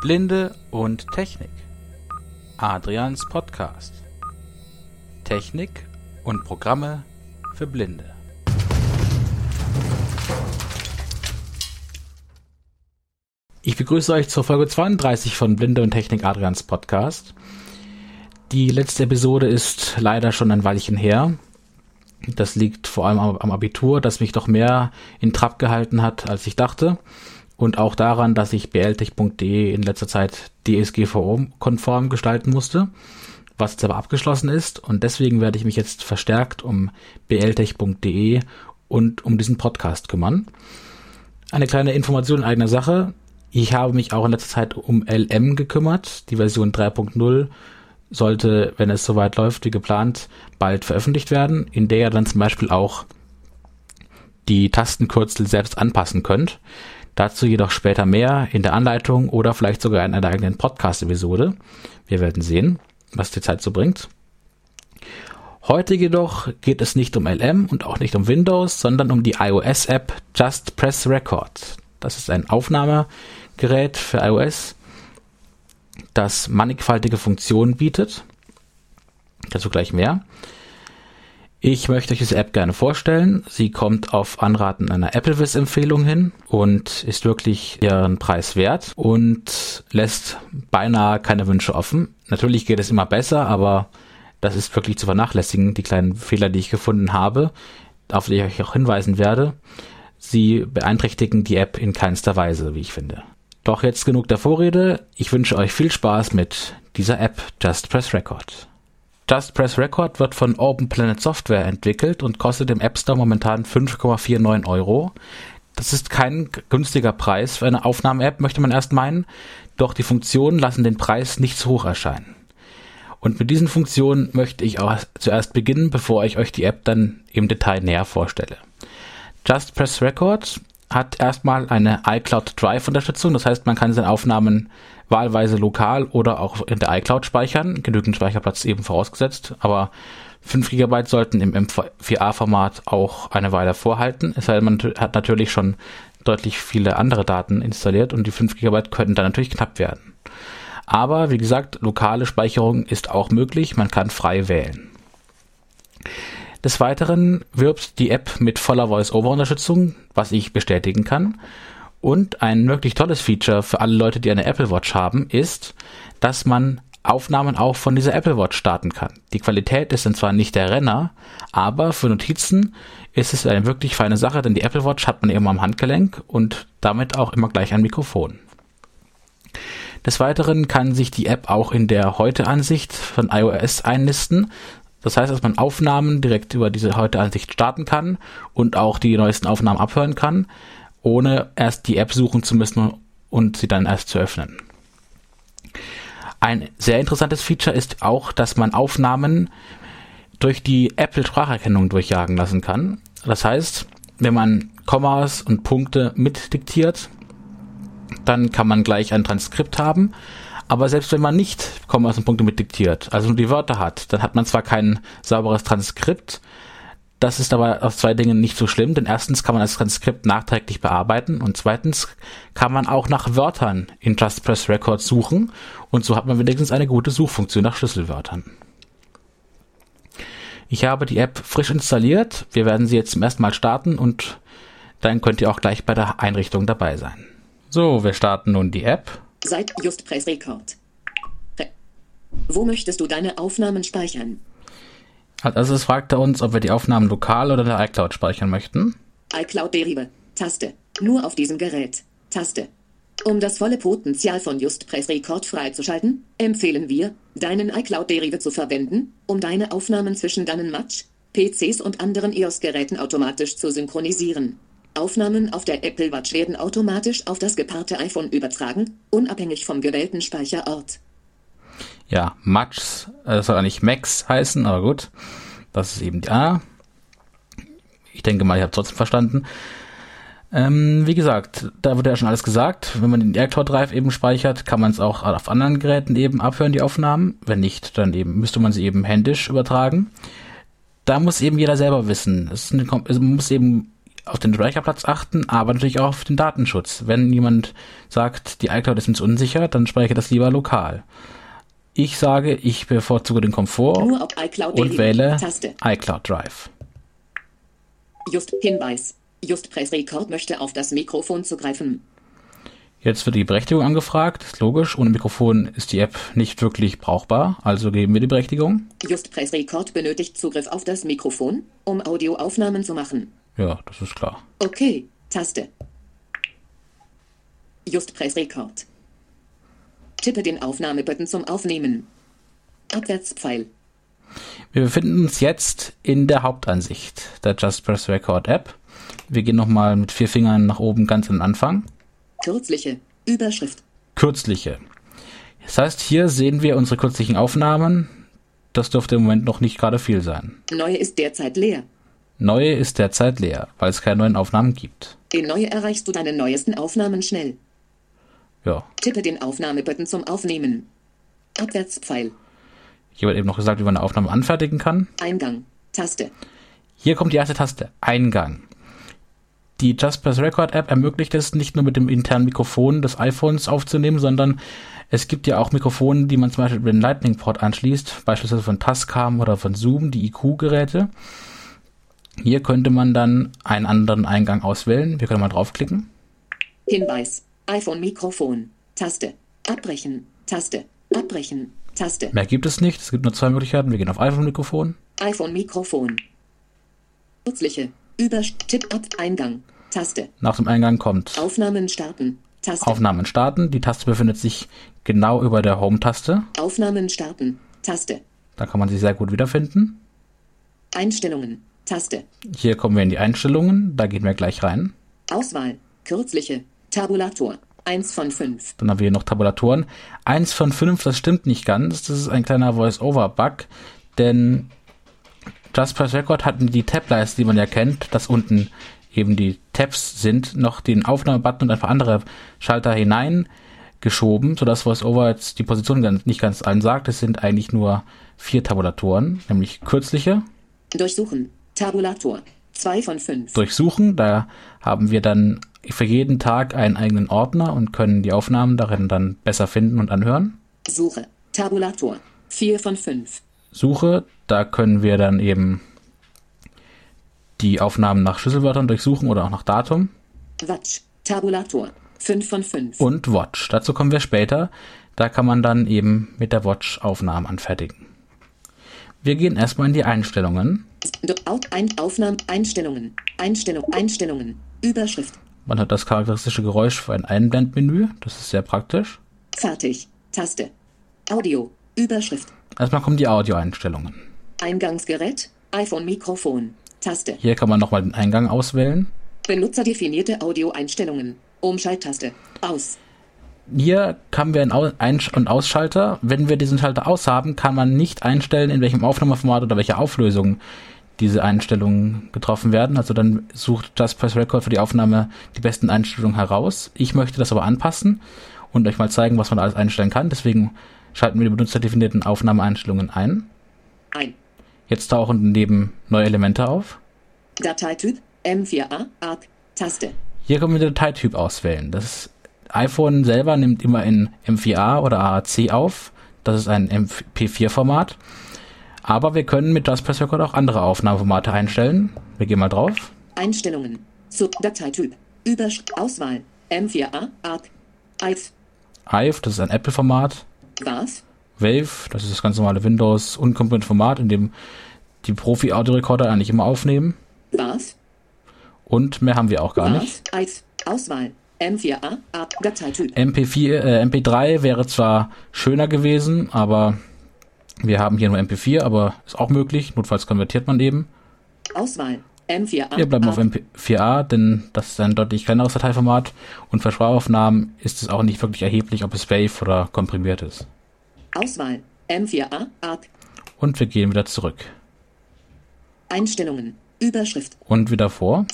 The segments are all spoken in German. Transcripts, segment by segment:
Blinde und Technik. Adrians Podcast. Technik und Programme für Blinde. Ich begrüße euch zur Folge 32 von Blinde und Technik Adrians Podcast. Die letzte Episode ist leider schon ein Weilchen her. Das liegt vor allem am Abitur, das mich doch mehr in Trab gehalten hat, als ich dachte. Und auch daran, dass ich bltech.de in letzter Zeit DSGVO-konform gestalten musste, was jetzt aber abgeschlossen ist. Und deswegen werde ich mich jetzt verstärkt um bltech.de und um diesen Podcast kümmern. Eine kleine Information in eigener Sache. Ich habe mich auch in letzter Zeit um LM gekümmert. Die Version 3.0 sollte, wenn es soweit läuft wie geplant, bald veröffentlicht werden, in der ihr dann zum Beispiel auch die Tastenkürzel selbst anpassen könnt. Dazu jedoch später mehr in der Anleitung oder vielleicht sogar in einer eigenen Podcast-Episode. Wir werden sehen, was die Zeit so bringt. Heute jedoch geht es nicht um LM und auch nicht um Windows, sondern um die iOS-App Just Press Record. Das ist ein Aufnahmegerät für iOS, das mannigfaltige Funktionen bietet. Dazu gleich mehr. Ich möchte euch diese App gerne vorstellen. Sie kommt auf Anraten einer AppleWiz-Empfehlung hin und ist wirklich ihren Preis wert und lässt beinahe keine Wünsche offen. Natürlich geht es immer besser, aber das ist wirklich zu vernachlässigen, die kleinen Fehler, die ich gefunden habe, auf die ich euch auch hinweisen werde. Sie beeinträchtigen die App in keinster Weise, wie ich finde. Doch jetzt genug der Vorrede. Ich wünsche euch viel Spaß mit dieser App Just Press Record. Just Press Record wird von Open Planet Software entwickelt und kostet im App Store momentan 5,49 Euro. Das ist kein günstiger Preis für eine Aufnahme-App, möchte man erst meinen, doch die Funktionen lassen den Preis nicht zu hoch erscheinen. Und mit diesen Funktionen möchte ich auch zuerst beginnen, bevor ich euch die App dann im Detail näher vorstelle. Just Press Record hat erstmal eine iCloud Drive Unterstützung. Das heißt, man kann seine Aufnahmen wahlweise lokal oder auch in der iCloud speichern. Genügend Speicherplatz eben vorausgesetzt. Aber 5 GB sollten im M4A-Format auch eine Weile vorhalten. Es sei denn, man hat natürlich schon deutlich viele andere Daten installiert und die 5 GB könnten dann natürlich knapp werden. Aber wie gesagt, lokale Speicherung ist auch möglich. Man kann frei wählen. Des Weiteren wirbt die App mit voller Voice-Over-Unterstützung, was ich bestätigen kann. Und ein wirklich tolles Feature für alle Leute, die eine Apple Watch haben, ist, dass man Aufnahmen auch von dieser Apple Watch starten kann. Die Qualität ist dann zwar nicht der Renner, aber für Notizen ist es eine wirklich feine Sache, denn die Apple Watch hat man immer am Handgelenk und damit auch immer gleich ein Mikrofon. Des Weiteren kann sich die App auch in der Heute-Ansicht von iOS einlisten, das heißt, dass man Aufnahmen direkt über diese heute Ansicht starten kann und auch die neuesten Aufnahmen abhören kann, ohne erst die App suchen zu müssen und sie dann erst zu öffnen. Ein sehr interessantes Feature ist auch, dass man Aufnahmen durch die Apple Spracherkennung durchjagen lassen kann. Das heißt, wenn man Kommas und Punkte mitdiktiert, dann kann man gleich ein Transkript haben aber selbst wenn man nicht Kommas und Punkte mit diktiert, also nur die Wörter hat, dann hat man zwar kein sauberes Transkript, das ist aber aus zwei Dingen nicht so schlimm, denn erstens kann man das Transkript nachträglich bearbeiten und zweitens kann man auch nach Wörtern in Just Press Records suchen und so hat man wenigstens eine gute Suchfunktion nach Schlüsselwörtern. Ich habe die App frisch installiert, wir werden sie jetzt zum ersten Mal starten und dann könnt ihr auch gleich bei der Einrichtung dabei sein. So, wir starten nun die App Seit Just Press Record. Wo möchtest du deine Aufnahmen speichern? Also es fragt er uns, ob wir die Aufnahmen lokal oder in der iCloud speichern möchten. iCloud Derive. Taste. Nur auf diesem Gerät. Taste. Um das volle Potenzial von Just Press Record freizuschalten, empfehlen wir, deinen iCloud Derive zu verwenden, um deine Aufnahmen zwischen deinen Match, PCs und anderen iOS-Geräten automatisch zu synchronisieren. Aufnahmen auf der Apple Watch werden automatisch auf das gepaarte iPhone übertragen, unabhängig vom gewählten Speicherort. Ja, äh, das soll eigentlich Max heißen, aber gut. Das ist eben die A. Ich denke mal, ich habe trotzdem verstanden. Ähm, wie gesagt, da wurde ja schon alles gesagt. Wenn man den AirCloud Drive eben speichert, kann man es auch auf anderen Geräten eben abhören, die Aufnahmen. Wenn nicht, dann eben müsste man sie eben händisch übertragen. Da muss eben jeder selber wissen. Es, eine, es muss eben auf den Speicherplatz achten, aber natürlich auch auf den Datenschutz. Wenn jemand sagt, die iCloud ist uns unsicher, dann speichere das lieber lokal. Ich sage, ich bevorzuge den Komfort und wähle Taste. iCloud Drive. Just Hinweis. Just Press Record möchte auf das Mikrofon zugreifen. Jetzt wird die Berechtigung angefragt. Ist logisch, ohne Mikrofon ist die App nicht wirklich brauchbar, also geben wir die Berechtigung. Just Press Record benötigt Zugriff auf das Mikrofon, um Audioaufnahmen zu machen. Ja, das ist klar. Okay, Taste. Just Press Record. Tippe den Aufnahmebutton zum Aufnehmen. Abwärtspfeil. Wir befinden uns jetzt in der Hauptansicht der Just Press Record App. Wir gehen nochmal mit vier Fingern nach oben ganz am Anfang. Kürzliche. Überschrift. Kürzliche. Das heißt, hier sehen wir unsere kürzlichen Aufnahmen. Das dürfte im Moment noch nicht gerade viel sein. Neue ist derzeit leer. Neue ist derzeit leer, weil es keine neuen Aufnahmen gibt. In Neue erreichst du deine neuesten Aufnahmen schnell. Ja, Tippe den Aufnahmebutton zum Aufnehmen. Abwärtspfeil. hier wird eben noch gesagt, wie man eine Aufnahme anfertigen kann. Eingang. Taste. Hier kommt die erste Taste, Eingang. Die Just Press Record App ermöglicht es nicht nur mit dem internen Mikrofon des iPhones aufzunehmen, sondern es gibt ja auch Mikrofone, die man zum Beispiel über den Lightning Port anschließt, beispielsweise von Tascam oder von Zoom, die IQ-Geräte. Hier könnte man dann einen anderen Eingang auswählen. Wir können mal draufklicken. Hinweis. iPhone-Mikrofon. Taste. Abbrechen. Taste. Abbrechen. Taste. Mehr gibt es nicht. Es gibt nur zwei Möglichkeiten. Wir gehen auf iPhone-Mikrofon. iPhone-Mikrofon. Kürzliche. Über Tipp ab Eingang. Taste. Nach dem Eingang kommt Aufnahmen starten. Taste. Aufnahmen starten. Die Taste befindet sich genau über der Home-Taste. Aufnahmen starten. Taste. Da kann man sie sehr gut wiederfinden. Einstellungen. Taste. Hier kommen wir in die Einstellungen. Da gehen wir gleich rein. Auswahl. Kürzliche. Tabulator. 1 von 5. Dann haben wir hier noch Tabulatoren. Eins von fünf, das stimmt nicht ganz. Das ist ein kleiner Voice-Over-Bug, denn Just Press Record hatten die Tab-Leiste, die man ja kennt, dass unten eben die Tabs sind, noch den Aufnahmebutton und ein paar andere Schalter hineingeschoben, sodass VoiceOver jetzt die Position ganz, nicht ganz allen sagt. Es sind eigentlich nur vier Tabulatoren, nämlich kürzliche, Durchsuchen. Tabulator. 2 von 5. durchsuchen. Da haben wir dann für jeden Tag einen eigenen Ordner und können die Aufnahmen darin dann besser finden und anhören. Suche. Tabulator. 4 von 5. Suche, da können wir dann eben die Aufnahmen nach Schlüsselwörtern durchsuchen oder auch nach Datum. Watch. Tabulator. 5 von 5. Und Watch. Dazu kommen wir später. Da kann man dann eben mit der Watch Aufnahmen anfertigen. Wir gehen erstmal in die Einstellungen. Out, ein, Aufnahmen, Einstellungen. Einstellung, Einstellungen. Überschrift. Man hat das charakteristische Geräusch für ein Einblendmenü. Das ist sehr praktisch. Fertig. Taste. Audio. Überschrift. Erstmal kommen die Audioeinstellungen. Eingangsgerät. iPhone-Mikrofon. Taste. Hier kann man nochmal den Eingang auswählen. Benutzerdefinierte Audioeinstellungen. Umschalttaste. Aus. Hier haben wir einen Ein- und Ausschalter. Wenn wir diesen Schalter aus haben, kann man nicht einstellen, in welchem Aufnahmeformat oder welcher Auflösung diese Einstellungen getroffen werden. Also dann sucht Just Press Record für die Aufnahme die besten Einstellungen heraus. Ich möchte das aber anpassen und euch mal zeigen, was man alles einstellen kann. Deswegen schalten wir die benutzerdefinierten Aufnahmeeinstellungen ein. Ein. Jetzt tauchen daneben neue Elemente auf. Dateityp. M4A. ARC. Taste. Hier können wir den Dateityp auswählen. Das iPhone selber nimmt immer in M4A oder AAC auf. Das ist ein MP4-Format. Aber wir können mit Just Press Record auch andere Aufnahmeformate einstellen. Wir gehen mal drauf. Einstellungen. Sub Dateityp. Überschrift. Auswahl. M4A. ARC. IF. IVE, das ist ein Apple-Format. Was? Wave, das ist das ganz normale Windows unkomponierte Format, in dem die Profi-Audiorekorder eigentlich immer aufnehmen. Was? Und mehr haben wir auch gar nicht. Was? IF. Auswahl. M4A. ARC. Dateityp. MP4, äh, MP3 wäre zwar schöner gewesen, aber wir haben hier nur MP4, aber ist auch möglich. Notfalls konvertiert man eben. Auswahl. M4A. Wir bleiben auf ARC. MP4A, denn das ist ein deutlich kleineres Dateiformat und für Sprachaufnahmen ist es auch nicht wirklich erheblich, ob es Wave oder komprimiert ist. Auswahl. M4A. ARC. Und wir gehen wieder zurück. Einstellungen. Überschrift. Und wieder vor.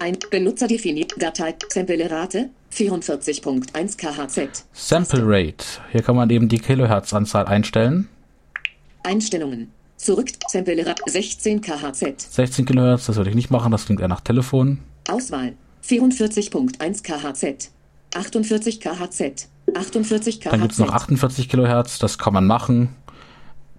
Ein. Benutzer definiert. Datei. Tempelerate. 44.1 KHZ. Sample Rate. Hier kann man eben die Kilohertz-Anzahl einstellen. Einstellungen. Zurück. Tempelerate. 16 KHZ. 16 Kilohertz, das würde ich nicht machen, das klingt eher nach Telefon. Auswahl. 44.1 KHZ. 48 KHZ. 48 KHZ. Dann gibt es noch 48 Kilohertz, das kann man machen.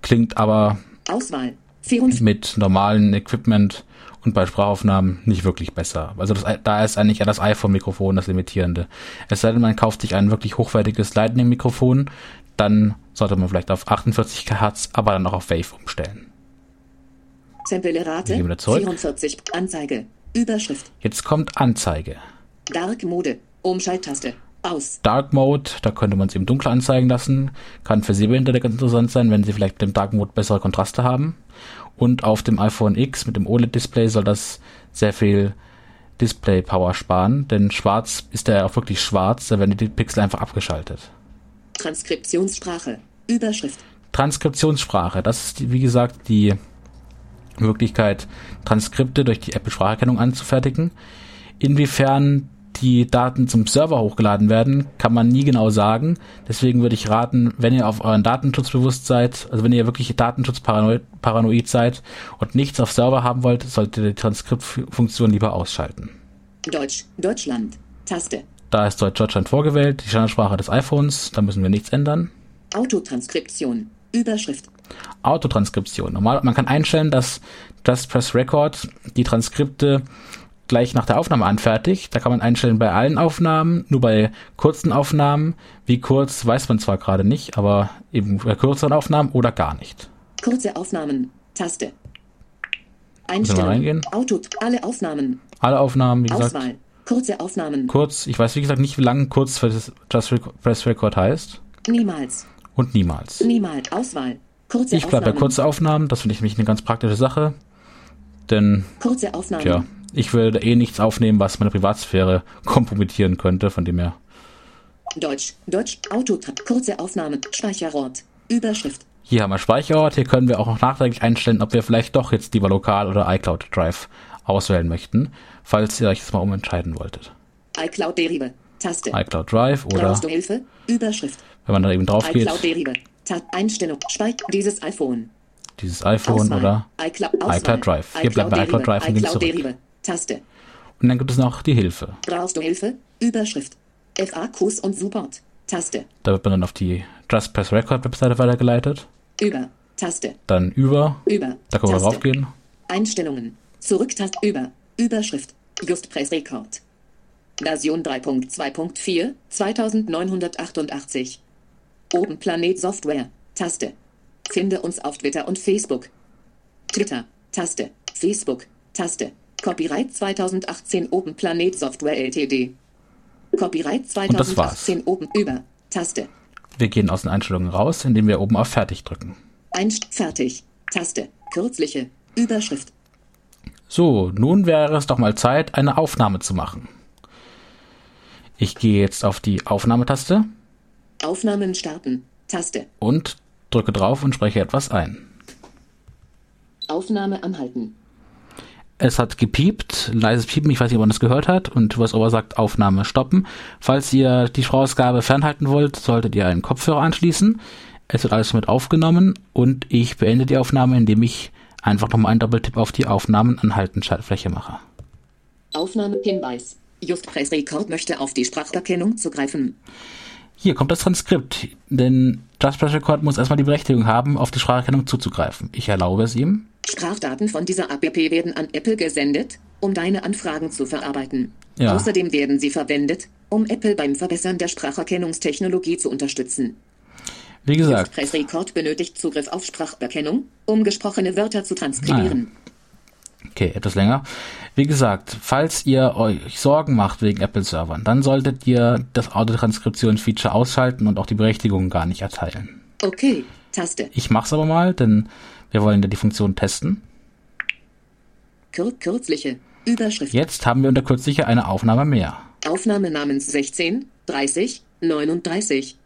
Klingt aber Auswahl. 44. mit normalen Equipment und bei Sprachaufnahmen nicht wirklich besser. Also das, da ist eigentlich eher das iPhone-Mikrofon das Limitierende. Es sei denn, man kauft sich ein wirklich hochwertiges Lightning-Mikrofon, dann sollte man vielleicht auf 48 KHz, aber dann auch auf Wave umstellen. Samplerate. Wir gehen wieder zurück. 44. Anzeige. Überschrift. Jetzt kommt Anzeige. Dark Mode. Umschalttaste. Aus. Dark Mode, da könnte man es eben dunkler anzeigen lassen. Kann für Sehbehinderte ganz interessant sein, wenn sie vielleicht mit dem Dark Mode bessere Kontraste haben. Und auf dem iPhone X mit dem OLED-Display soll das sehr viel Display-Power sparen, denn schwarz ist er auch wirklich schwarz, da werden die Pixel einfach abgeschaltet. Transkriptionssprache. Überschrift. Transkriptionssprache, das ist wie gesagt die Möglichkeit, Transkripte durch die Apple-Spracherkennung anzufertigen. Inwiefern die Daten zum Server hochgeladen werden, kann man nie genau sagen. Deswegen würde ich raten, wenn ihr auf euren Datenschutz bewusst seid, also wenn ihr wirklich datenschutzparanoid paranoid seid und nichts auf Server haben wollt, solltet ihr die Transkriptfunktion lieber ausschalten. Deutsch. Deutschland. Taste. Da ist Deutsch Deutschland vorgewählt, die Standardsprache des iPhones, da müssen wir nichts ändern. Autotranskription. Überschrift. Autotranskription. Normal, man kann einstellen, dass Just Press Record die Transkripte gleich nach der Aufnahme anfertigt. Da kann man einstellen bei allen Aufnahmen, nur bei kurzen Aufnahmen. Wie kurz weiß man zwar gerade nicht, aber eben bei kürzeren Aufnahmen oder gar nicht. Kurze Aufnahmen. Taste. reingehen? Auto. Alle Aufnahmen. Alle Aufnahmen, wie gesagt, Auswahl. Kurze Aufnahmen. kurz. Ich weiß wie gesagt nicht, wie lang kurz für das Just Press Record heißt. Niemals. Und niemals. Niemals. Auswahl. Kurze Ich bleibe bei Aufnahmen. kurze Aufnahmen, das finde ich nämlich eine ganz praktische Sache. Denn Kurze Aufnahmen. Tja, ich würde eh nichts aufnehmen, was meine Privatsphäre kompromittieren könnte, von dem her. Deutsch. Deutsch. Auto. Kurze Aufnahmen. Speicherort. Überschrift. Hier haben wir Speicherort, hier können wir auch noch nachträglich einstellen, ob wir vielleicht doch jetzt lieber lokal oder iCloud Drive auswählen möchten, falls ihr euch das mal umentscheiden wolltet. iCloud Derive. Taste. iCloud Drive oder Brauchst du Hilfe? Überschrift. Wenn man da eben drauf geht, Einstellung. Dieses iPhone. dieses iPhone Auswahl. oder iCloud, iCloud Drive. Hier bleiben wir iCloud Drive und gehen zurück. Taste. und dann gibt es noch die Hilfe. Brauchst du Hilfe? Überschrift. FAQs und Support. Taste. Da wird man dann auf die Just Press Record Webseite weitergeleitet, Über. Taste. dann über, Über. da können wir Taste. draufgehen. Einstellungen. Zurücktaste. Über. Überschrift. Just Press Record. Version 3.2.4 2988. Oben Planet Software. Taste. Finde uns auf Twitter und Facebook. Twitter. Taste. Facebook. Taste. Copyright 2018 Open Planet Software Ltd. Copyright das war's. 2018 Open über. Taste. Wir gehen aus den Einstellungen raus, indem wir oben auf Fertig drücken. Einst fertig. Taste. Kürzliche. Überschrift. So, nun wäre es doch mal Zeit, eine Aufnahme zu machen. Ich gehe jetzt auf die Aufnahmetaste Aufnahmen starten. Taste. und drücke drauf und spreche etwas ein. Aufnahme anhalten. Es hat gepiept, leises Piepen, ich weiß nicht, ob man das gehört hat, und VoiceOver sagt Aufnahme stoppen. Falls ihr die Sprachausgabe fernhalten wollt, solltet ihr einen Kopfhörer anschließen. Es wird alles mit aufgenommen und ich beende die Aufnahme, indem ich einfach nochmal einen Doppeltipp auf die Aufnahmen anhalten Schaltfläche mache. Aufnahme Hinweis. Just Press Record möchte auf die Spracherkennung zugreifen. Hier kommt das Transkript, denn Press Record muss erstmal die Berechtigung haben, auf die Spracherkennung zuzugreifen. Ich erlaube es ihm. Sprachdaten von dieser App werden an Apple gesendet, um deine Anfragen zu verarbeiten. Ja. Außerdem werden sie verwendet, um Apple beim Verbessern der Spracherkennungstechnologie zu unterstützen. Wie gesagt, Press Record benötigt Zugriff auf Spracherkennung, um gesprochene Wörter zu transkribieren. Okay, etwas länger. Wie gesagt, falls ihr euch Sorgen macht wegen Apple-Servern, dann solltet ihr das Autotranskription-Feature ausschalten und auch die Berechtigung gar nicht erteilen. Okay, Taste. Ich mach's aber mal, denn wir wollen ja die Funktion testen. Kür kürzliche. Überschrift. Jetzt haben wir unter kürzlicher eine Aufnahme mehr. Aufnahme namens 16, 30, 39.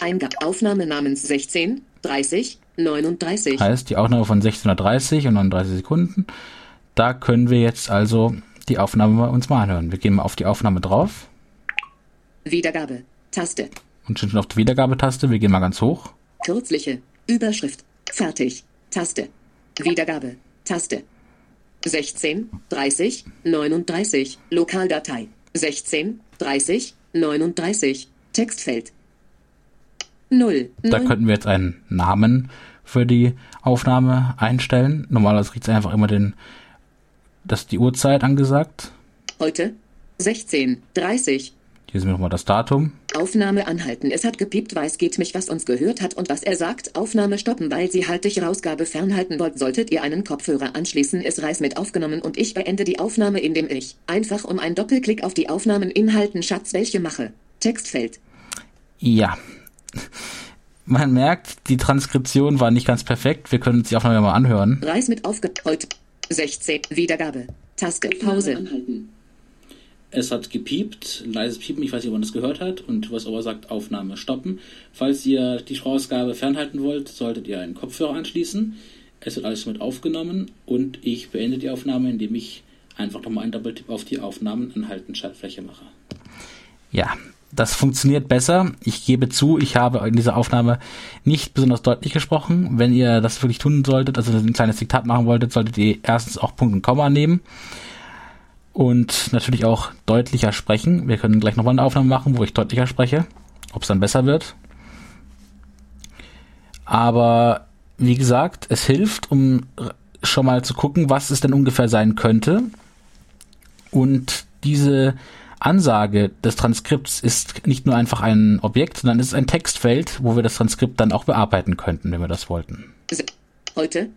Eingabe. Aufnahme namens 16, 30, 39. Heißt, die Aufnahme von 1630 und 39 Sekunden. Da können wir jetzt also die Aufnahme uns mal anhören. Wir gehen mal auf die Aufnahme drauf Wiedergabe. Taste. und stehen schon auf die Wiedergabetaste. Wir gehen mal ganz hoch. Kürzliche. Überschrift. Fertig. Taste. Wiedergabe. Taste. 16, 30, 39. Lokaldatei. 16, 30, 39. Textfeld. 0. Da 9. könnten wir jetzt einen Namen für die Aufnahme einstellen. Normalerweise kriegt es einfach immer den, das die Uhrzeit angesagt. Heute. 16, 30. Hier ist mir nochmal das Datum. Aufnahme anhalten. Es hat gepiept, weiß geht mich, was uns gehört hat und was er sagt. Aufnahme stoppen, weil Sie halt dich Rausgabe fernhalten wollt. Solltet ihr einen Kopfhörer anschließen, ist Reis mit aufgenommen und ich beende die Aufnahme, indem ich einfach um einen Doppelklick auf die Aufnahmen inhalten Schatz welche mache. Textfeld. Ja. Man merkt, die Transkription war nicht ganz perfekt. Wir können uns die Aufnahme mal anhören. Reis mit aufge... Heute. 16. Wiedergabe. Taste. Pause. Es hat gepiept, leises Piepen, ich weiß nicht, ob man das gehört hat, und was aber sagt, Aufnahme stoppen. Falls ihr die Sprachausgabe fernhalten wollt, solltet ihr einen Kopfhörer anschließen. Es wird alles mit aufgenommen und ich beende die Aufnahme, indem ich einfach nochmal einen Doppeltipp auf die Aufnahmen anhalten Schaltfläche mache. Ja, das funktioniert besser. Ich gebe zu, ich habe in dieser Aufnahme nicht besonders deutlich gesprochen. Wenn ihr das wirklich tun solltet, also ein kleines Diktat machen wolltet, solltet ihr erstens auch Punkt und Komma nehmen und natürlich auch deutlicher sprechen. Wir können gleich nochmal eine Aufnahme machen, wo ich deutlicher spreche, ob es dann besser wird. Aber wie gesagt, es hilft, um schon mal zu gucken, was es denn ungefähr sein könnte. Und diese Ansage des Transkripts ist nicht nur einfach ein Objekt, sondern es ist ein Textfeld, wo wir das Transkript dann auch bearbeiten könnten, wenn wir das wollten. Heute.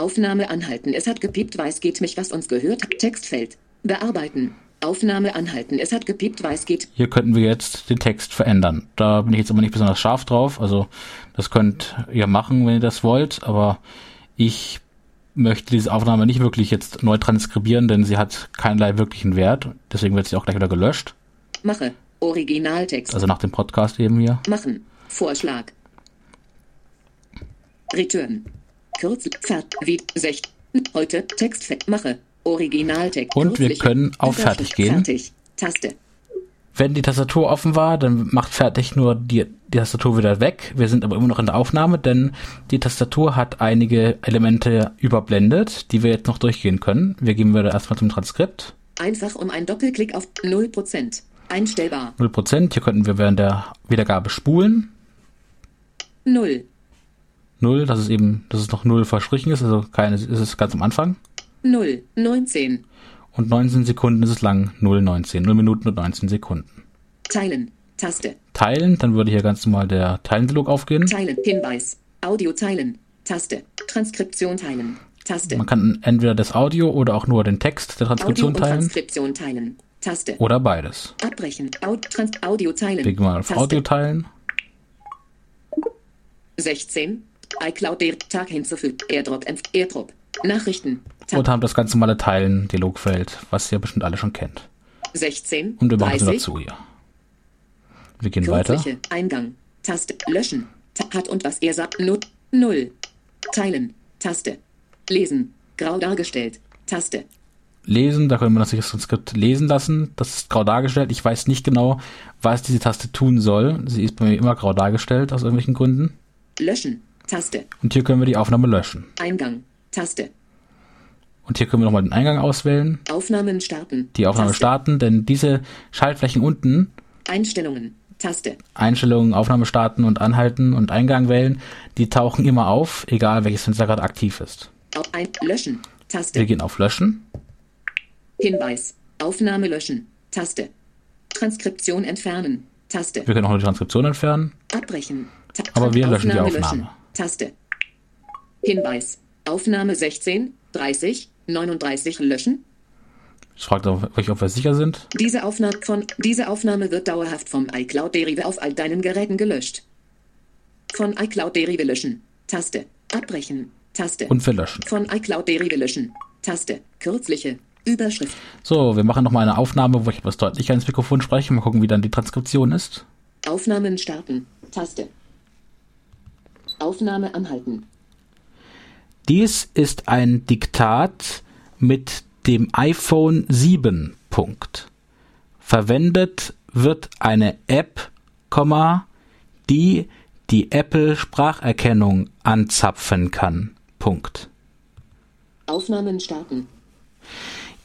Aufnahme anhalten. Es hat gepiept, weiß geht mich, was uns gehört. Textfeld. Bearbeiten. Aufnahme anhalten. Es hat gepiept, weiß geht. Hier könnten wir jetzt den Text verändern. Da bin ich jetzt aber nicht besonders scharf drauf. Also das könnt ihr machen, wenn ihr das wollt. Aber ich möchte diese Aufnahme nicht wirklich jetzt neu transkribieren, denn sie hat keinerlei wirklichen Wert. Deswegen wird sie auch gleich wieder gelöscht. Mache. Originaltext. Also nach dem Podcast eben hier. Machen. Vorschlag. Return. Kürzel. Fert. Wie. 16. Heute. Textfeld. Mache. Originaltext. Und wir können auf. Fertig gehen. Fertig. Taste. Wenn die Tastatur offen war, dann macht fertig nur die, die Tastatur wieder weg. Wir sind aber immer noch in der Aufnahme, denn die Tastatur hat einige Elemente überblendet, die wir jetzt noch durchgehen können. Wir gehen wieder erstmal zum Transkript. Einfach um einen Doppelklick auf 0%. Einstellbar. 0%. Hier könnten wir während der Wiedergabe spulen. 0. 0, das ist eben, dass es noch 0 verstrichen ist, also keine, ist es ganz am Anfang. 0. 19. Und 19 Sekunden ist es lang, 0, 19, 0 Minuten und 19 Sekunden. Teilen. Taste. Teilen, dann würde hier ganz normal der Teilendialog aufgehen. Teilen. Hinweis. Audio teilen. Taste. Transkription teilen. Taste. Man kann entweder das Audio oder auch nur den Text der Audio Transkription und teilen Transkription teilen. Taste. oder beides. Abbrechen. Aud Trans Audio teilen. Gehen mal auf Taste. Audio teilen. 16. iCloud der Tag hinzufügen. Airdrop. Airdrop. Nachrichten. Tab. Und haben das ganz normale Teilen, Dialogfeld, was ihr bestimmt alle schon kennt. 16. Und wir machen es 30. dazu hier. Wir gehen weiter. Eingang. Taste. Löschen. Ta hat und was er sagt. Not. 0. Teilen. Taste. Lesen. Grau dargestellt. Taste. Lesen, da können wir natürlich das Transkript lesen lassen. Das ist grau dargestellt. Ich weiß nicht genau, was diese Taste tun soll. Sie ist bei mir immer grau dargestellt, aus irgendwelchen Gründen. Löschen. Taste. Und hier können wir die Aufnahme löschen. Eingang. Taste. Und hier können wir nochmal den Eingang auswählen, Aufnahmen starten. die Aufnahme Taste. starten, denn diese Schaltflächen unten, Einstellungen. Taste. Einstellungen, Aufnahme starten und anhalten und Eingang wählen, die tauchen immer auf, egal welches Fenster gerade aktiv ist. Ein Löschen. Wir Taste. gehen auf Löschen. Hinweis. Aufnahme löschen. Taste. Transkription entfernen. Taste. Wir können auch noch die Transkription entfernen. Abbrechen. Ta Aber wir löschen die Aufnahme Aufnahme. Taste. Hinweis. Aufnahme 16, 30, 39 löschen. Ich frage euch, ob wir sicher sind. Diese Aufnahme von diese Aufnahme wird dauerhaft vom iCloud Derive auf all deinen Geräten gelöscht. Von iCloud Derive löschen. Taste. Abbrechen. Taste. Und wir löschen. Von iCloud Derive löschen. Taste. Kürzliche. Überschrift. So, wir machen nochmal eine Aufnahme, wo ich etwas deutlicher ins Mikrofon spreche. Mal gucken, wie dann die Transkription ist. Aufnahmen starten. Taste. Aufnahme anhalten. Dies ist ein Diktat mit dem iPhone 7. Punkt. Verwendet wird eine App, die die Apple Spracherkennung anzapfen kann. Punkt. Aufnahmen starten.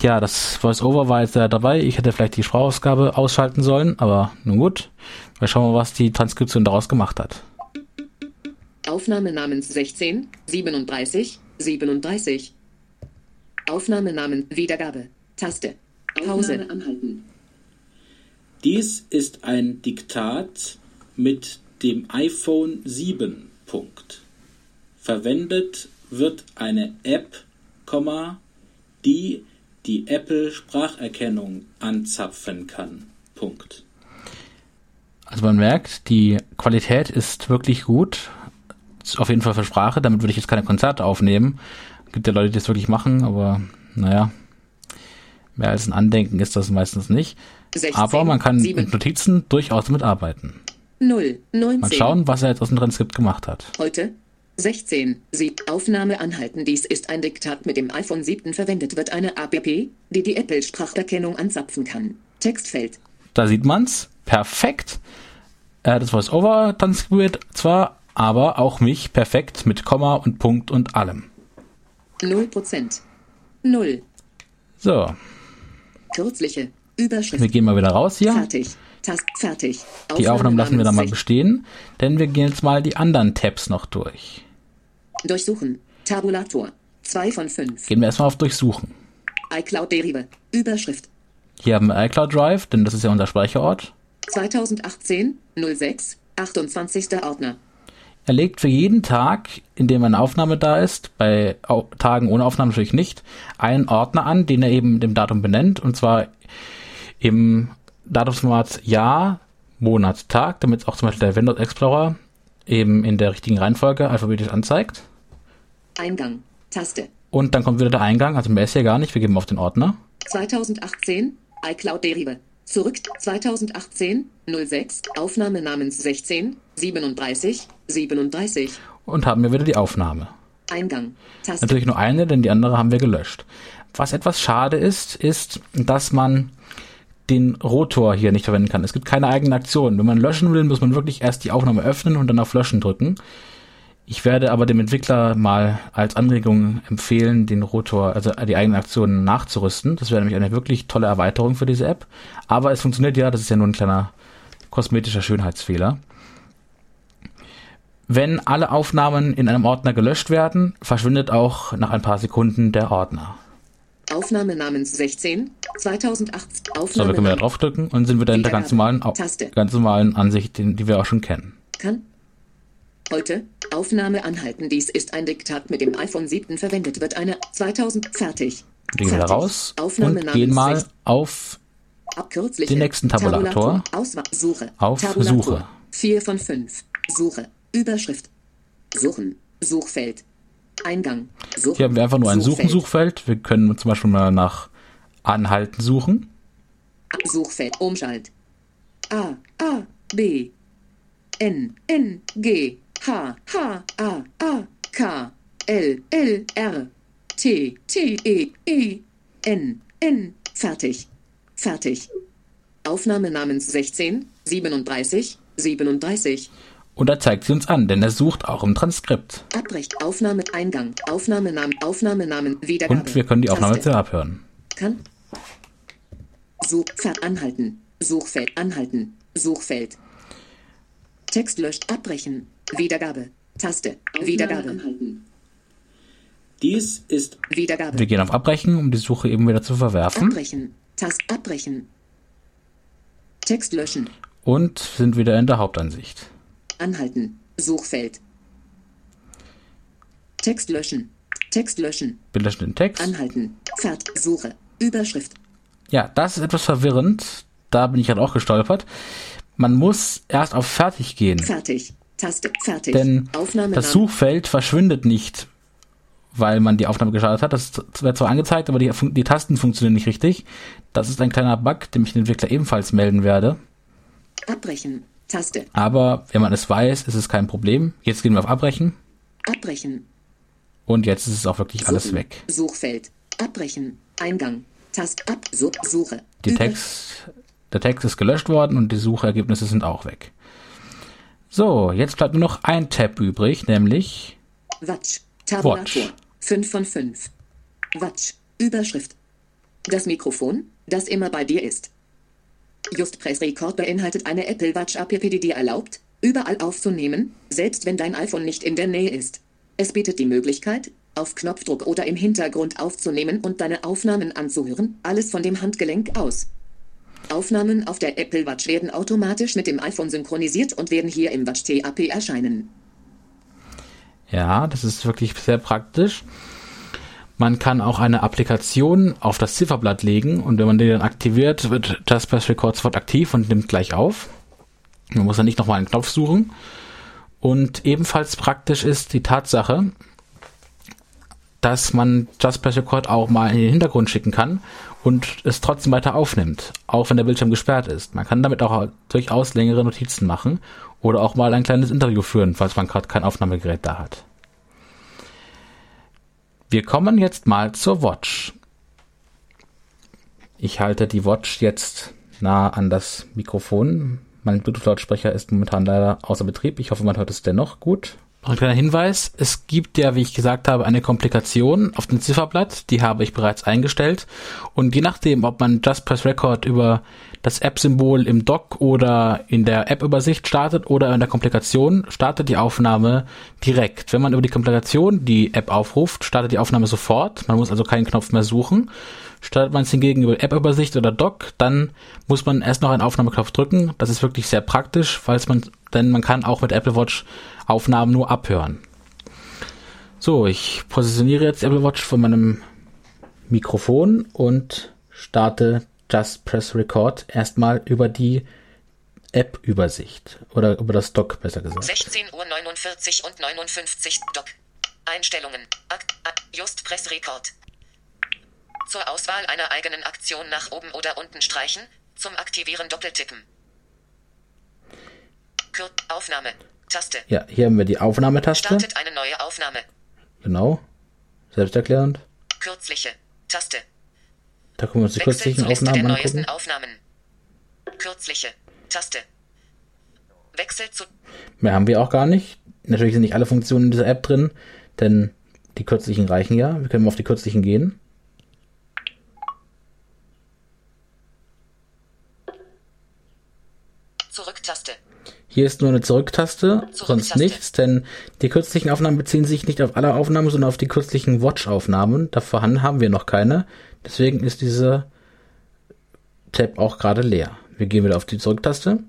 Ja, das Voice-Over war jetzt dabei. Ich hätte vielleicht die Sprachausgabe ausschalten sollen, aber nun gut. Wir schauen mal, was die Transkription daraus gemacht hat. Aufnahme namens 16, 37, 37. Aufnahme Namen Wiedergabe. Taste. Pause. Aufnahme anhalten. Dies ist ein Diktat mit dem iPhone 7. Punkt. Verwendet wird eine App, die die Apple Spracherkennung anzapfen kann. Punkt. Also man merkt, die Qualität ist wirklich gut. Auf jeden Fall für Sprache. Damit würde ich jetzt keine Konzerte aufnehmen. Gibt ja Leute, die das wirklich machen, aber naja. Mehr als ein Andenken ist das meistens nicht. 16, Aber man kann 7, mit Notizen durchaus damit arbeiten. 0, 19. Mal schauen, was er jetzt aus dem Transkript gemacht hat. Heute 16. Sie Aufnahme anhalten. Dies ist ein Diktat mit dem iPhone 7. Verwendet wird eine App, die die Apple Spracherkennung anzapfen kann. Textfeld. Da sieht man's. Perfekt. Er hat das Voice-Over transkribiert zwar, aber auch mich perfekt mit Komma und Punkt und allem. 0%. 0. So, Kürzliche. Überschrift. wir gehen mal wieder raus hier. Fertig. Tast. Fertig. Die Aufnahmen lassen wir dann mal bestehen, denn wir gehen jetzt mal die anderen Tabs noch durch. 16. Durchsuchen. Tabulator. 2 von 5. Gehen wir erstmal auf Durchsuchen. iCloud Derive. Überschrift. Hier haben wir iCloud Drive, denn das ist ja unser Speicherort. 2018 06 28. Ordner. Er legt für jeden Tag, in dem eine Aufnahme da ist, bei Au Tagen ohne Aufnahme natürlich nicht, einen Ordner an, den er eben dem Datum benennt, und zwar im Datumsformat Jahr, Monat, Tag, damit es auch zum Beispiel der Windows Explorer eben in der richtigen Reihenfolge alphabetisch anzeigt. Eingang. Taste. Und dann kommt wieder der Eingang, also mehr ist hier gar nicht, wir geben auf den Ordner. 2018 iCloud Derive. Zurück 2018 06 Aufnahme namens 16 37 37 und haben wir wieder die Aufnahme. Eingang. Taste. Natürlich nur eine, denn die andere haben wir gelöscht. Was etwas schade ist, ist, dass man den Rotor hier nicht verwenden kann. Es gibt keine eigene Aktion. Wenn man löschen will, muss man wirklich erst die Aufnahme öffnen und dann auf Löschen drücken. Ich werde aber dem Entwickler mal als Anregung empfehlen, den Rotor, also die eigenen Aktionen nachzurüsten. Das wäre nämlich eine wirklich tolle Erweiterung für diese App. Aber es funktioniert ja, das ist ja nur ein kleiner kosmetischer Schönheitsfehler. Wenn alle Aufnahmen in einem Ordner gelöscht werden, verschwindet auch nach ein paar Sekunden der Ordner. Aufnahme namens 16 2018 So, Aufnahme wir können wieder draufdrücken und sind wieder in der ganz normalen, Taste. ganz normalen Ansicht, die wir auch schon kennen. kann. Heute Aufnahme anhalten. Dies ist ein Diktat mit dem iPhone 7 verwendet wird eine 2000 fertig. Wir gehen wieder Fertig. raus Aufnahme und gehen mal 16. auf. Den nächsten Tabulator. Auswahl. Suche. Auf Suche. 4 von 5. Suche. Überschrift. Suchen. Suchfeld. Eingang. Suchen. Hier haben wir einfach nur ein Suchfeld. Suchen-Suchfeld. Wir können zum Beispiel mal nach Anhalten suchen. Suchfeld. Umschalt. A. A. B. N. N. G. H. H. A. A. K. L. L. R. T. T. E. E. N. N. Fertig. Fertig. Aufnahme namens 16 37 37. Und er zeigt sie uns an, denn er sucht auch im Transkript. Abbrecht. Aufnahme. Eingang. Aufnahmenamen. Aufnahmenamen. Wiedergabe. Und wir können die Aufnahme jetzt abhören. Kann. Such. Ver anhalten. Suchfeld. Anhalten. Suchfeld. Text löscht. Abbrechen. Wiedergabe. Taste. Wiedergabe. Anhalten. Dies ist Wiedergabe. Wir gehen auf Abbrechen, um die Suche eben wieder zu verwerfen. Abbrechen. Tast. Abbrechen. Text löschen. Und sind wieder in der Hauptansicht. Anhalten. Suchfeld. Text löschen. Text löschen. Wir löschen den Text. Anhalten. Fert. Suche. Überschrift. Ja, das ist etwas verwirrend. Da bin ich halt auch gestolpert. Man muss erst auf Fertig gehen. Fertig. Taste. Fertig. Denn Aufnahme. das Suchfeld verschwindet nicht, weil man die Aufnahme gestartet hat. Das wird zwar angezeigt, aber die, die Tasten funktionieren nicht richtig. Das ist ein kleiner Bug, den ich den Entwickler ebenfalls melden werde. Abbrechen. Taste. Aber wenn man es weiß, ist es kein Problem. Jetzt gehen wir auf Abbrechen Abbrechen. und jetzt ist es auch wirklich alles Suchen. weg. Suchfeld. Abbrechen. Eingang. Tast ab. Su Suche. Die Text, der Text ist gelöscht worden und die Suchergebnisse sind auch weg. So, jetzt bleibt nur noch ein Tab übrig, nämlich Watch. Tabulator. Watch. 5 von 5. Watch. Überschrift. Das Mikrofon, das immer bei dir ist. Just Press Record beinhaltet eine Apple Watch App, die dir erlaubt, überall aufzunehmen, selbst wenn dein iPhone nicht in der Nähe ist. Es bietet die Möglichkeit, auf Knopfdruck oder im Hintergrund aufzunehmen und deine Aufnahmen anzuhören, alles von dem Handgelenk aus. Aufnahmen auf der Apple Watch werden automatisch mit dem iPhone synchronisiert und werden hier im Watch TAP erscheinen. Ja, das ist wirklich sehr praktisch. Man kann auch eine Applikation auf das Zifferblatt legen und wenn man die dann aktiviert, wird Just Press Record sofort aktiv und nimmt gleich auf. Man muss dann nicht nochmal einen Knopf suchen. Und ebenfalls praktisch ist die Tatsache, dass man Just Press Record auch mal in den Hintergrund schicken kann und es trotzdem weiter aufnimmt, auch wenn der Bildschirm gesperrt ist. Man kann damit auch durchaus längere Notizen machen oder auch mal ein kleines Interview führen, falls man gerade kein Aufnahmegerät da hat. Wir kommen jetzt mal zur Watch. Ich halte die Watch jetzt nah an das Mikrofon. Mein Bluetooth-Lautsprecher ist momentan leider außer Betrieb. Ich hoffe, man hört es dennoch gut. Noch ein kleiner Hinweis. Es gibt ja, wie ich gesagt habe, eine Komplikation auf dem Zifferblatt. Die habe ich bereits eingestellt. Und je nachdem, ob man Just Press Record über das App-Symbol im Dock oder in der App-Übersicht startet oder in der Komplikation, startet die Aufnahme direkt. Wenn man über die Komplikation die App aufruft, startet die Aufnahme sofort. Man muss also keinen Knopf mehr suchen. Startet man es hingegen über App-Übersicht oder Dock, dann muss man erst noch einen Aufnahmeknopf drücken. Das ist wirklich sehr praktisch, falls man, denn man kann auch mit Apple Watch Aufnahmen nur abhören. So, ich positioniere jetzt Apple Watch von meinem Mikrofon und starte Just Press Record erstmal über die App-Übersicht oder über das Dock besser gesagt. 16 Uhr 49 und 59 Dock. Einstellungen. Ak Just Press Record. Zur Auswahl einer eigenen Aktion nach oben oder unten streichen. Zum Aktivieren doppeltippen. Kur Aufnahme. Taste. Ja, hier haben wir die Aufnahmetaste. Startet eine neue Aufnahme. Genau. Selbsterklärend. Kürzliche. Taste. Da können wir uns die kürzlichen Aufnahmen neuesten angucken. Aufnahmen. Kürzliche. Taste. Wechsel zu Mehr haben wir auch gar nicht. Natürlich sind nicht alle Funktionen in dieser App drin, denn die kürzlichen reichen ja. Wir können mal auf die kürzlichen gehen. Zurück-Taste. Hier ist nur eine Zurücktaste, sonst Zurücktaste. nichts, denn die kürzlichen Aufnahmen beziehen sich nicht auf alle Aufnahmen, sondern auf die kürzlichen Watch-Aufnahmen. Davon haben wir noch keine. Deswegen ist dieser Tab auch gerade leer. Wir gehen wieder auf die Zurücktaste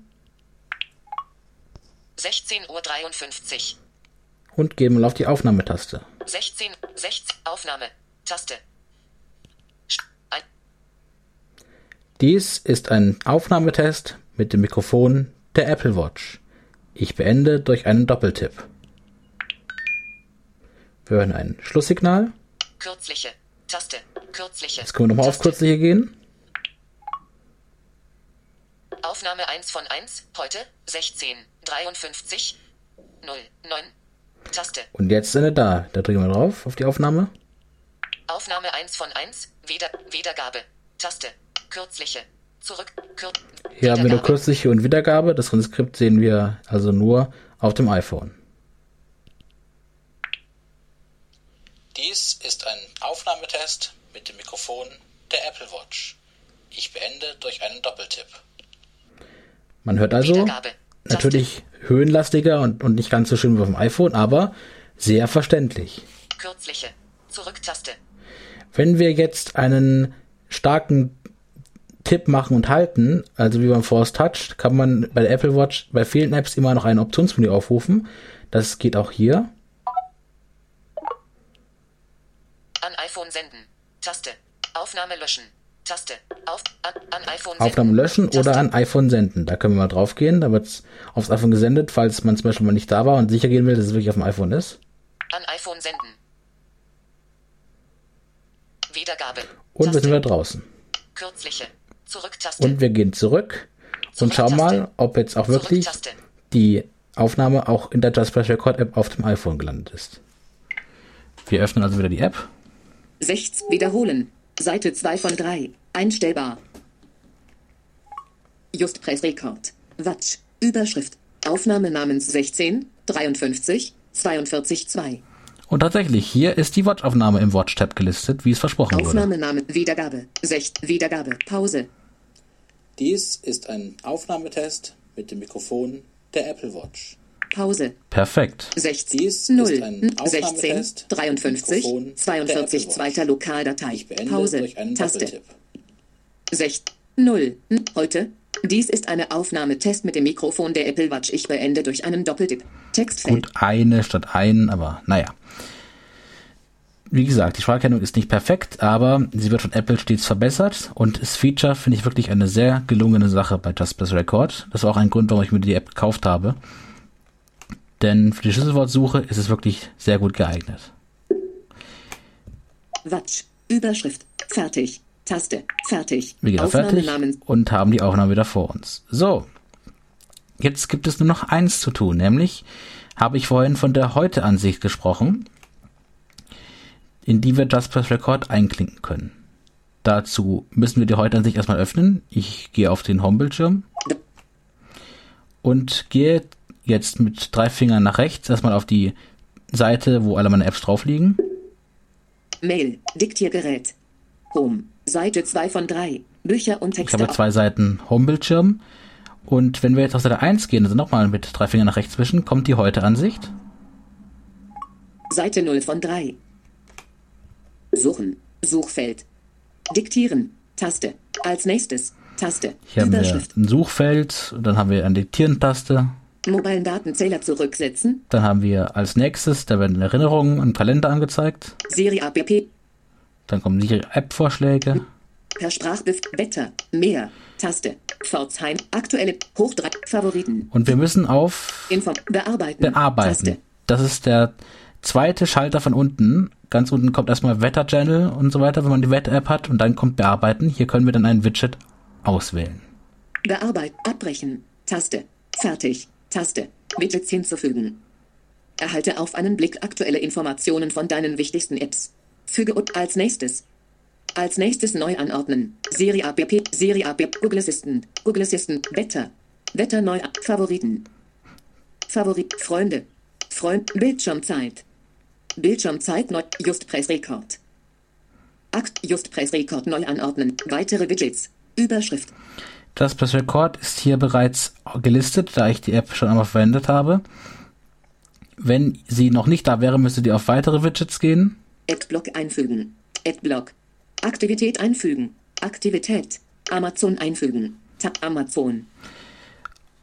16.53 Uhr. und gehen mal auf die Aufnahmetaste. 16. 16. Aufnahme. Taste. Dies ist ein Aufnahmetest mit dem Mikrofon der Apple Watch. Ich beende durch einen Doppeltipp. Wir hören ein Schlusssignal. Kürzliche. Taste. Kürzliche. Jetzt können wir nochmal auf kürzliche gehen. Aufnahme 1 von 1. Heute. 16. 53. 0. 9. Taste. Und jetzt sind wir da. Da drücken wir drauf auf die Aufnahme. Aufnahme 1 von 1. Wieder, Wiedergabe. Taste. Kürzliche. Zurück. Kür Hier haben wir nur kürzliche und Wiedergabe. Das Transkript sehen wir also nur auf dem iPhone. Dies ist ein Aufnahmetest mit dem Mikrofon der Apple Watch. Ich beende durch einen Doppeltipp. Man hört also natürlich höhenlastiger und, und nicht ganz so schön wie auf dem iPhone, aber sehr verständlich. Kürzliche. Zurück-Taste. Wenn wir jetzt einen starken Tipp machen und halten, also wie beim Force Touch, kann man bei der Apple Watch bei vielen Apps immer noch ein Optionsmenü aufrufen. Das geht auch hier. An iPhone senden. Taste. Aufnahme löschen. Taste. Auf, an, an iPhone senden. Aufnahme löschen Taste. oder an iPhone senden. Da können wir mal drauf gehen. Da wird es aufs iPhone gesendet, falls man zum Beispiel mal nicht da war und sicher gehen will, dass es wirklich auf dem iPhone ist. An iPhone senden. Wiedergabe. Und wir Taste. sind wieder draußen. Kürzliche. Zurück-Taste. Und wir gehen zurück und schauen mal, ob jetzt auch wirklich die Aufnahme auch in der Just Press Record App auf dem iPhone gelandet ist. Wir öffnen also wieder die App. 16. Wiederholen. Seite 2 von 3. Einstellbar. Just Press Record. Watch. Überschrift. Aufnahme namens 16, 53, 42, 2. Und tatsächlich, hier ist die Watch-Aufnahme im Watch-Tab gelistet, wie es versprochen wurde. Aufnahmename, Wiedergabe, Sech, Wiedergabe, Pause. Dies ist ein Aufnahmetest mit dem Mikrofon der Apple Watch. Pause. Perfekt. 60, Dies 0, ist ein 16, Aufnahmetest 53, Mikrofon der 42, Apple Watch. zweiter Lokaldatei. Ich beende Pause. durch einen Taste. Doppeltipp. 6, 0, heute. Dies ist eine Aufnahmetest mit dem Mikrofon der Apple Watch. Ich beende durch einen Doppeltipp. Textfeld. Gut, eine statt einen, aber naja. Wie gesagt, die Spracherkennung ist nicht perfekt, aber sie wird von Apple stets verbessert und das Feature finde ich wirklich eine sehr gelungene Sache bei Just Record. Das war auch ein Grund, warum ich mir die App gekauft habe. Denn für die Schlüsselwortsuche ist es wirklich sehr gut geeignet. Watch. Überschrift. Fertig. Taste. Fertig. Wir gehen fertig und haben die Aufnahme wieder vor uns. So, jetzt gibt es nur noch eins zu tun, nämlich habe ich vorhin von der Heute-Ansicht gesprochen, in die wir Just Press Record einklinken können. Dazu müssen wir die Heute-Ansicht erstmal öffnen. Ich gehe auf den Homebildschirm und gehe jetzt mit drei Fingern nach rechts erstmal auf die Seite, wo alle meine Apps drauf liegen. Mail. Diktiergerät. Home. Seite 2 von 3. Bücher und Ich Texte. habe zwei Seiten Homebildschirm. Und wenn wir jetzt auf Seite 1 gehen, also nochmal mit drei Fingern nach rechts wischen, kommt die Heute-Ansicht. Seite 0 von 3. Suchen. Suchfeld. Diktieren. Taste. Als nächstes. Taste. Hier haben wir ein Suchfeld, und dann haben wir eine Diktieren-Taste, Mobilen Datenzähler zurücksetzen. dann haben wir als nächstes, da werden Erinnerungen im Kalender angezeigt, Serie APP. dann kommen die App-Vorschläge, Per Sprachbef. Wetter. Mehr. Taste. Pforzheim. Aktuelle. Hoch 3. Favoriten. und wir müssen auf Inform. Bearbeiten. Bearbeiten. Taste. Das ist der zweite Schalter von unten. Ganz unten kommt erstmal Wetter-Channel und so weiter, wenn man die Wetter-App hat, und dann kommt Bearbeiten. Hier können wir dann ein Widget auswählen. Bearbeiten. Abbrechen. Taste. Fertig. Taste. Widgets hinzufügen. Erhalte auf einen Blick aktuelle Informationen von deinen wichtigsten Apps. Füge und als nächstes. Als nächstes neu anordnen. Serie APP, Serie APP, Google Assistant, Google Assistant, Wetter. Wetter neu, Favoriten. Favorit, Freunde. Freund, Bildschirmzeit. Bildschirmzeit neu, Just Press Record. Akt, Just Press Record neu anordnen. Weitere Widgets. Überschrift. Das Press Record ist hier bereits gelistet, da ich die App schon einmal verwendet habe. Wenn sie noch nicht da wäre, müsstet ihr auf weitere Widgets gehen. Adblock einfügen. Adblock. Aktivität einfügen. Aktivität. Amazon einfügen. Tab Amazon.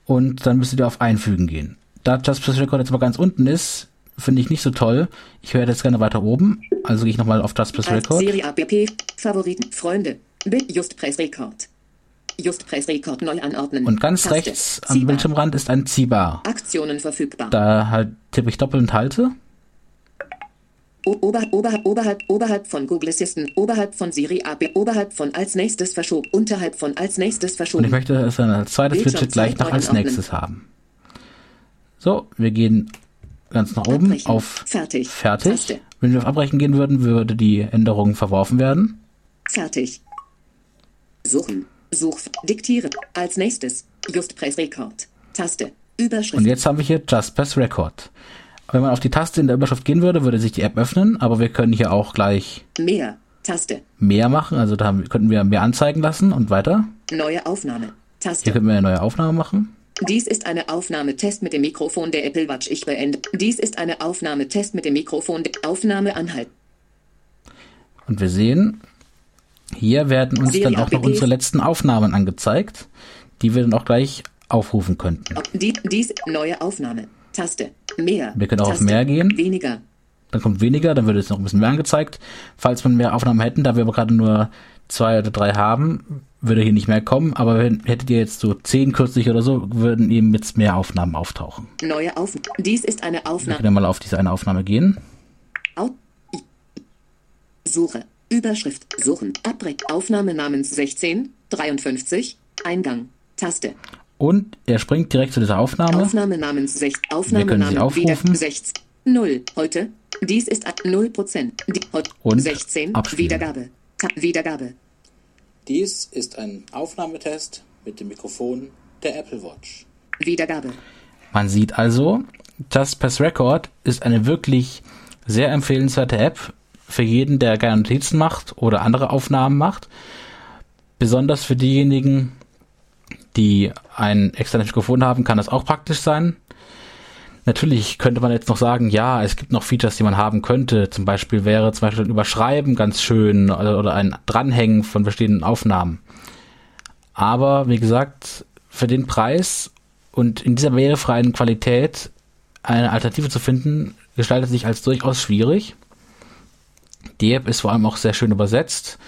und dann müsstet ihr auf Einfügen gehen. Da Just Press Record jetzt mal ganz unten ist, finde ich nicht so toll. Ich höre jetzt gerne weiter oben. Also gehe ich nochmal auf Just Press Record. Serie APP. Favoriten. Freunde. Just Press Record. Just Press Record neu anordnen. Und ganz Taste. rechts am Ziehbar. Bildschirmrand ist ein Ziehbar. Aktionen verfügbar. Da halt tippe ich doppelt und halte. Ober, oberhalb, oberhalb, oberhalb von Google Assistant, oberhalb von Siri AP, oberhalb von als nächstes verschoben, unterhalb von als nächstes Und verschoben. ich möchte es dann als zweites Widget gleich noch als nächstes haben. So, wir gehen ganz nach oben Abbrechen. auf Fertig. Fertig. Taste. Wenn wir auf Abbrechen gehen würden, würde die Änderung verworfen werden. Fertig. Suchen. Such. Diktieren. Als nächstes. Just Press Record. Taste. Überschrift. Und jetzt haben wir hier Just Press Record. Wenn man auf die Taste in der Überschrift gehen würde, würde sich die App öffnen, aber wir können hier auch gleich Mehr. Taste. mehr machen. Also da haben, könnten wir mehr anzeigen lassen und weiter. Neue Aufnahme. Hier Taste. könnten wir eine neue Aufnahme machen. Dies ist eine Aufnahmetest mit dem Mikrofon der Apple Watch. Ich beende. Dies ist eine Aufnahmetest mit dem Mikrofon der Aufnahme anhalten. Und wir sehen, hier werden uns Serie dann auch noch unsere letzten Aufnahmen angezeigt, die wir dann auch gleich aufrufen könnten. Die, dies. Neue Aufnahme. Taste. Mehr. Wir können auch auf Taste. mehr gehen. Weniger. Dann kommt weniger, dann wird es noch ein bisschen mehr angezeigt. Falls man mehr Aufnahmen hätten, da wir aber gerade nur zwei oder drei haben, würde hier nicht mehr kommen. Aber wenn, hättet ihr jetzt so zehn kürzlich oder so, würden eben jetzt mehr Aufnahmen auftauchen. Neue Aufnahme. Dies ist eine Wir Aufnahme. können ja mal auf diese eine Aufnahme gehen. Au Suche. Überschrift. Suchen. Abbrechen. Aufnahme namens 16. 53. Eingang. Taste. Und er springt direkt zu dieser Aufnahme. Aufnahme namens 6. Aufnahme können namens wieder aufrufen. 16. 0. Heute. Dies ist 0 Prozent. Und 16. abspielen. Wiedergabe. Ta Wiedergabe. Dies ist ein Aufnahmetest mit dem Mikrofon der Apple Watch. Wiedergabe. Man sieht also, Just Press Record ist eine wirklich Sehr empfehlenswerte App für jeden, der gerne Notizen macht oder andere Aufnahmen macht. Besonders für diejenigen, die ein externes Mikrofon haben, kann das auch praktisch sein. Natürlich könnte man jetzt noch sagen, ja, es gibt noch Features, die man haben könnte. Zum Beispiel wäre zum Beispiel ein Überschreiben ganz schön oder, ein Dranhängen von bestehenden Aufnahmen. Aber wie gesagt, für den Preis und in dieser barrierefreien Qualität eine Alternative zu finden, gestaltet sich als durchaus schwierig. Die App ist vor allem auch sehr schön übersetzt.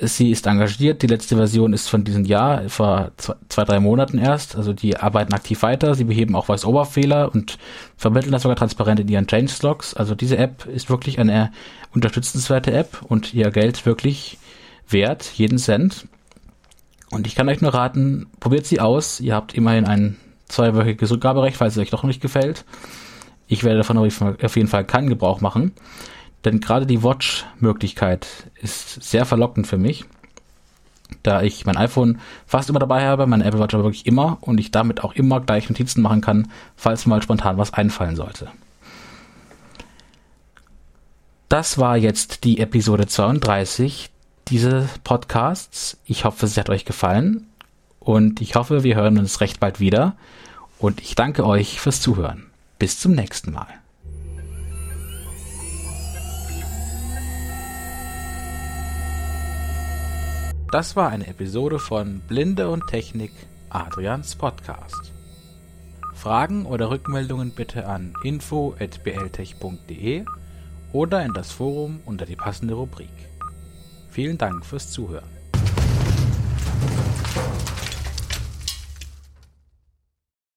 Sie ist engagiert. Die letzte Version ist von diesem Jahr, vor zwei, drei Monaten erst. Also die arbeiten aktiv weiter. Sie beheben auch Voice-Over-Fehler und vermitteln das sogar transparent in ihren Change-Logs. Also diese App ist wirklich eine unterstützenswerte App und ihr Geld wirklich wert, jeden Cent. Und ich kann euch nur raten, probiert sie aus. Ihr habt immerhin ein zweiwöchiges Rückgaberecht, falls es euch doch nicht gefällt. Ich werde davon auf jeden Fall keinen Gebrauch machen. Denn gerade die Watch-Möglichkeit ist sehr verlockend für mich, da ich mein iPhone fast immer dabei habe, meine Apple Watch aber wirklich immer und ich damit auch immer gleich Notizen machen kann, falls mal spontan was einfallen sollte. Das war jetzt die Episode 32 dieses Podcasts. Ich hoffe, es hat euch gefallen und ich hoffe, wir hören uns recht bald wieder und ich danke euch fürs Zuhören. Bis zum nächsten Mal. Das war eine Episode von Blinde und Technik Adrians Podcast. Fragen oder Rückmeldungen bitte an info@bltech.de oder in das Forum unter die passende Rubrik. Vielen Dank fürs Zuhören.